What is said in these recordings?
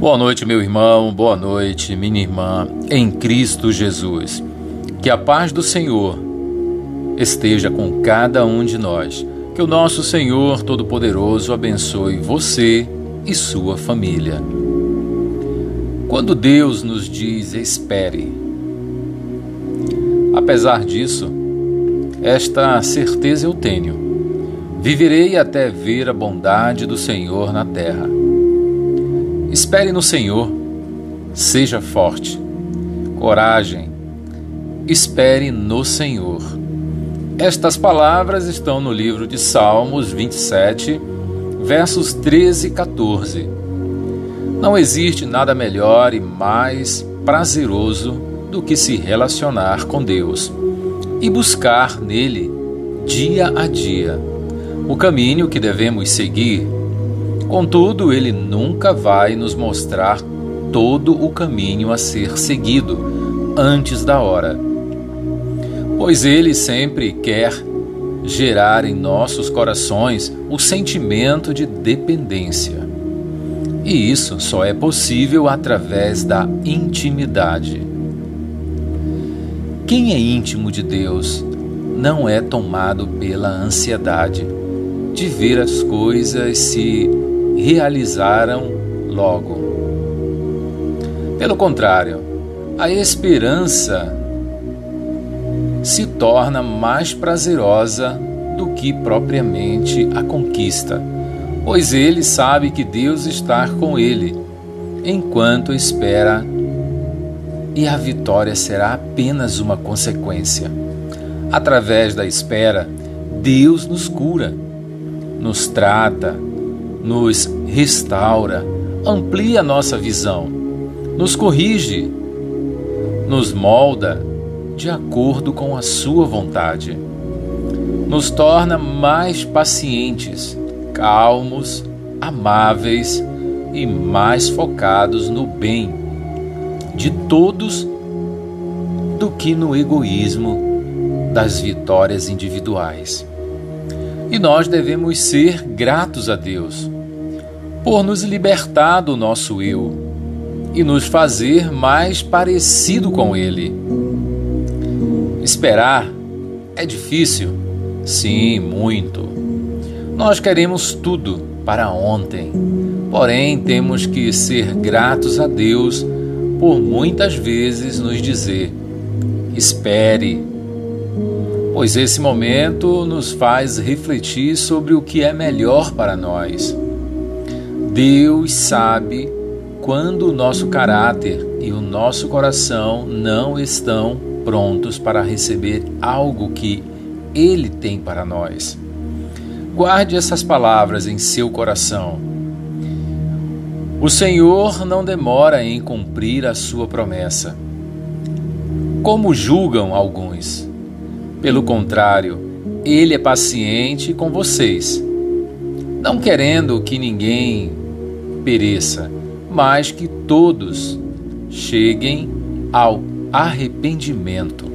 Boa noite, meu irmão, boa noite, minha irmã, em Cristo Jesus. Que a paz do Senhor esteja com cada um de nós. Que o nosso Senhor Todo-Poderoso abençoe você e sua família. Quando Deus nos diz espere, apesar disso, esta certeza eu tenho. Viverei até ver a bondade do Senhor na terra. Espere no Senhor, seja forte, coragem, espere no Senhor. Estas palavras estão no livro de Salmos 27, versos 13 e 14. Não existe nada melhor e mais prazeroso do que se relacionar com Deus e buscar nele, dia a dia, o caminho que devemos seguir Contudo, ele nunca vai nos mostrar todo o caminho a ser seguido antes da hora, pois ele sempre quer gerar em nossos corações o sentimento de dependência. E isso só é possível através da intimidade. Quem é íntimo de Deus não é tomado pela ansiedade de ver as coisas se realizaram logo. Pelo contrário, a esperança se torna mais prazerosa do que propriamente a conquista, pois ele sabe que Deus está com ele enquanto espera e a vitória será apenas uma consequência. Através da espera, Deus nos cura, nos trata, nos restaura, amplia nossa visão, nos corrige, nos molda de acordo com a Sua vontade, nos torna mais pacientes, calmos, amáveis e mais focados no bem de todos do que no egoísmo das vitórias individuais. E nós devemos ser gratos a Deus por nos libertar do nosso eu e nos fazer mais parecido com Ele. Esperar é difícil? Sim, muito. Nós queremos tudo para ontem, porém temos que ser gratos a Deus por muitas vezes nos dizer: espere, pois esse momento nos faz refletir sobre o que é melhor para nós. Deus sabe quando o nosso caráter e o nosso coração não estão prontos para receber algo que Ele tem para nós. Guarde essas palavras em seu coração. O Senhor não demora em cumprir a sua promessa, como julgam alguns. Pelo contrário, Ele é paciente com vocês, não querendo que ninguém pereça, mas que todos cheguem ao arrependimento.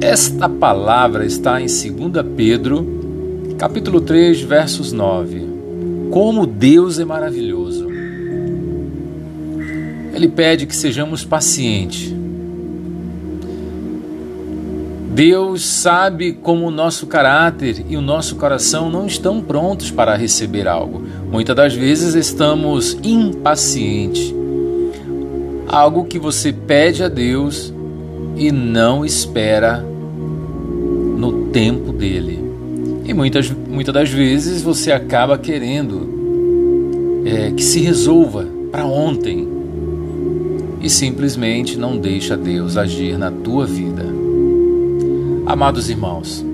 esta palavra está em 2 Pedro, capítulo 3, versos 9. Como Deus é maravilhoso. Ele pede que sejamos pacientes Deus sabe como o nosso caráter e o nosso coração não estão prontos para receber algo. Muitas das vezes estamos impacientes. Algo que você pede a Deus e não espera no tempo dele. E muitas, muitas das vezes você acaba querendo é, que se resolva para ontem e simplesmente não deixa Deus agir na tua vida. Amados irmãos,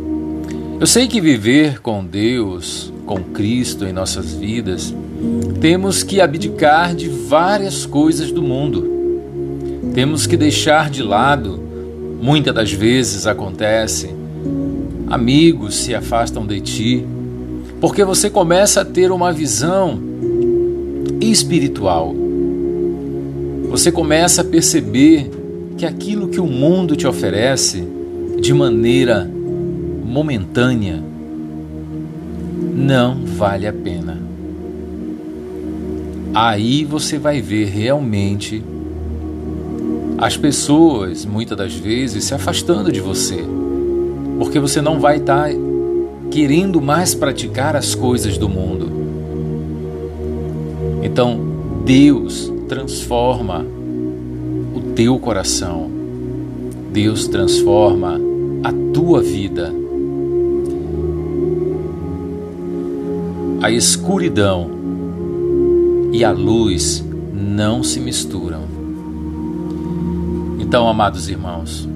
eu sei que viver com Deus, com Cristo em nossas vidas, temos que abdicar de várias coisas do mundo. Temos que deixar de lado, muitas das vezes acontece, amigos se afastam de ti, porque você começa a ter uma visão espiritual. Você começa a perceber que aquilo que o mundo te oferece de maneira momentânea não vale a pena. aí você vai ver realmente as pessoas, muitas das vezes, se afastando de você, porque você não vai estar tá querendo mais praticar as coisas do mundo. Então, Deus transforma o teu coração, Deus transforma a tua vida. A escuridão e a luz não se misturam. Então, amados irmãos,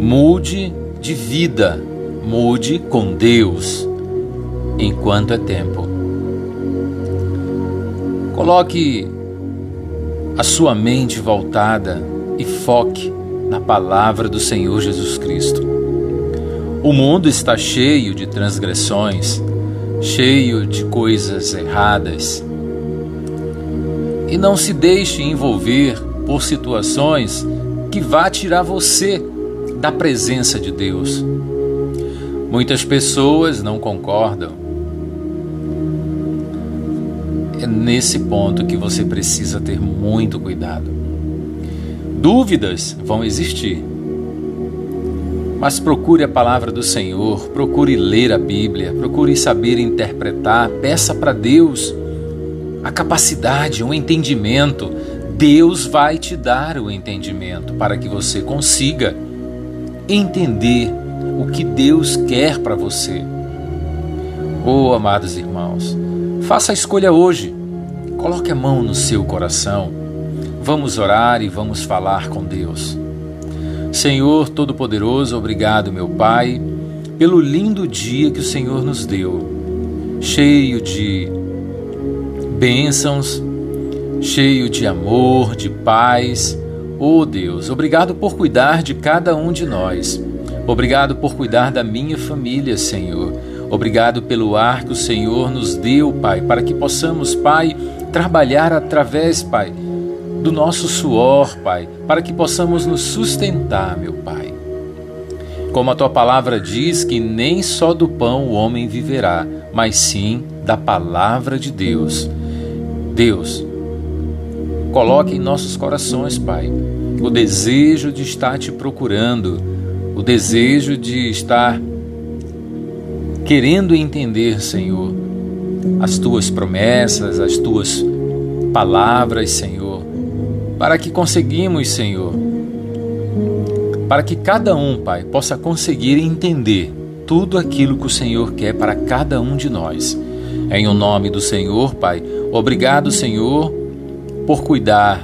mude de vida, mude com Deus enquanto é tempo. Coloque a sua mente voltada e foque na palavra do Senhor Jesus Cristo. O mundo está cheio de transgressões, cheio de coisas erradas, e não se deixe envolver por situações que vá tirar você da presença de Deus. Muitas pessoas não concordam. É nesse ponto que você precisa ter muito cuidado. Dúvidas vão existir. Mas procure a palavra do Senhor, procure ler a Bíblia, procure saber interpretar, peça para Deus a capacidade, um entendimento. Deus vai te dar o entendimento para que você consiga entender o que Deus quer para você. Oh, amados irmãos, faça a escolha hoje. Coloque a mão no seu coração. Vamos orar e vamos falar com Deus. Senhor Todo-Poderoso, obrigado, meu Pai, pelo lindo dia que o Senhor nos deu, cheio de bênçãos, cheio de amor, de paz. Oh Deus, obrigado por cuidar de cada um de nós. Obrigado por cuidar da minha família, Senhor. Obrigado pelo ar que o Senhor nos deu, Pai, para que possamos, Pai, trabalhar através, Pai, do nosso suor, Pai, para que possamos nos sustentar, meu Pai. Como a tua palavra diz que nem só do pão o homem viverá, mas sim da palavra de Deus. Deus, coloque em nossos corações, Pai, o desejo de estar te procurando, o desejo de estar querendo entender, Senhor, as tuas promessas, as tuas palavras, Senhor, para que conseguimos, Senhor, para que cada um, Pai, possa conseguir entender tudo aquilo que o Senhor quer para cada um de nós. Em o nome do Senhor, Pai, obrigado, Senhor, por cuidar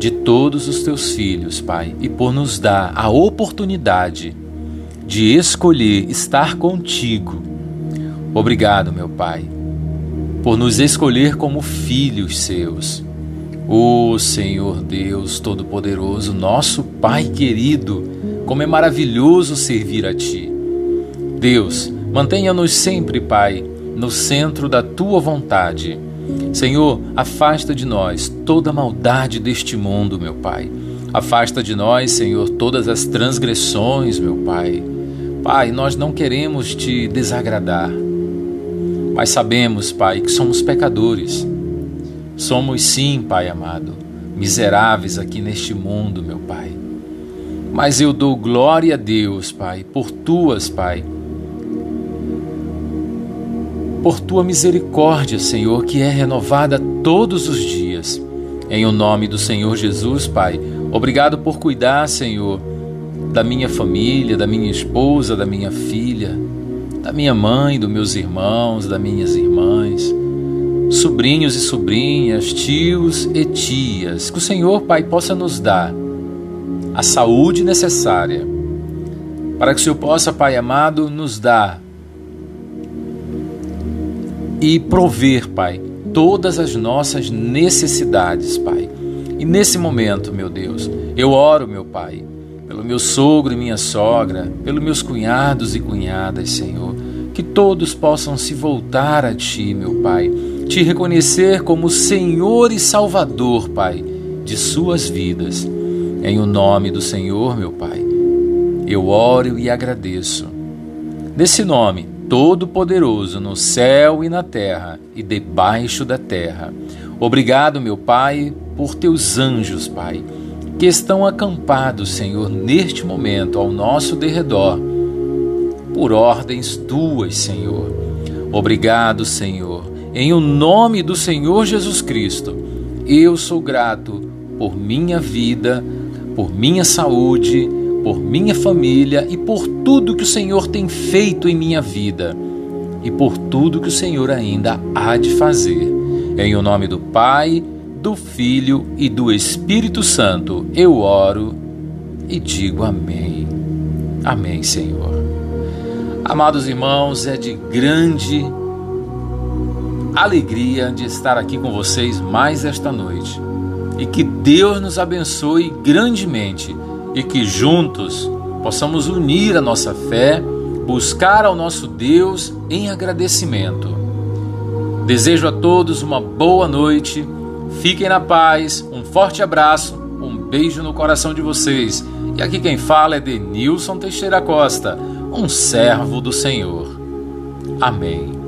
de todos os teus filhos, Pai, e por nos dar a oportunidade de escolher estar contigo. Obrigado, meu Pai, por nos escolher como filhos seus. Ó oh, Senhor Deus Todo-Poderoso, nosso Pai querido, como é maravilhoso servir a Ti. Deus, mantenha-nos sempre, Pai, no centro da tua vontade. Senhor, afasta de nós toda maldade deste mundo, meu Pai. Afasta de nós, Senhor, todas as transgressões, meu Pai. Pai, nós não queremos te desagradar, mas sabemos, Pai, que somos pecadores. Somos sim, Pai amado, miseráveis aqui neste mundo, meu Pai. Mas eu dou glória a Deus, Pai, por tuas, Pai, por tua misericórdia, Senhor, que é renovada todos os dias. Em o nome do Senhor Jesus, Pai, obrigado por cuidar, Senhor, da minha família, da minha esposa, da minha filha, da minha mãe, dos meus irmãos, das minhas irmãs, sobrinhos e sobrinhas, tios e tias. Que o Senhor, Pai, possa nos dar a saúde necessária para que o Senhor possa, Pai amado, nos dar e prover, Pai, todas as nossas necessidades, Pai. E nesse momento, meu Deus, eu oro, meu Pai, pelo meu sogro e minha sogra, pelos meus cunhados e cunhadas, Senhor, que todos possam se voltar a Ti, meu Pai, te reconhecer como Senhor e Salvador, Pai, de suas vidas. Em o nome do Senhor, meu Pai, eu oro e agradeço. Nesse nome, Todo-Poderoso no céu e na terra e debaixo da terra. Obrigado, meu Pai, por teus anjos, Pai, que estão acampados, Senhor, neste momento ao nosso derredor, por ordens tuas, Senhor. Obrigado, Senhor. Em o nome do Senhor Jesus Cristo, eu sou grato por minha vida, por minha saúde, por minha família e por tudo que o Senhor tem feito em minha vida e por tudo que o Senhor ainda há de fazer. Em o nome do Pai, do Filho e do Espírito Santo, eu oro e digo amém. Amém, Senhor. Amados irmãos, é de grande alegria de estar aqui com vocês mais esta noite. E que Deus nos abençoe grandemente e que juntos possamos unir a nossa fé, buscar ao nosso Deus em agradecimento. Desejo a todos uma boa noite, fiquem na paz, um forte abraço, um beijo no coração de vocês. E aqui quem fala é Denilson Teixeira Costa, um servo do Senhor. Amém.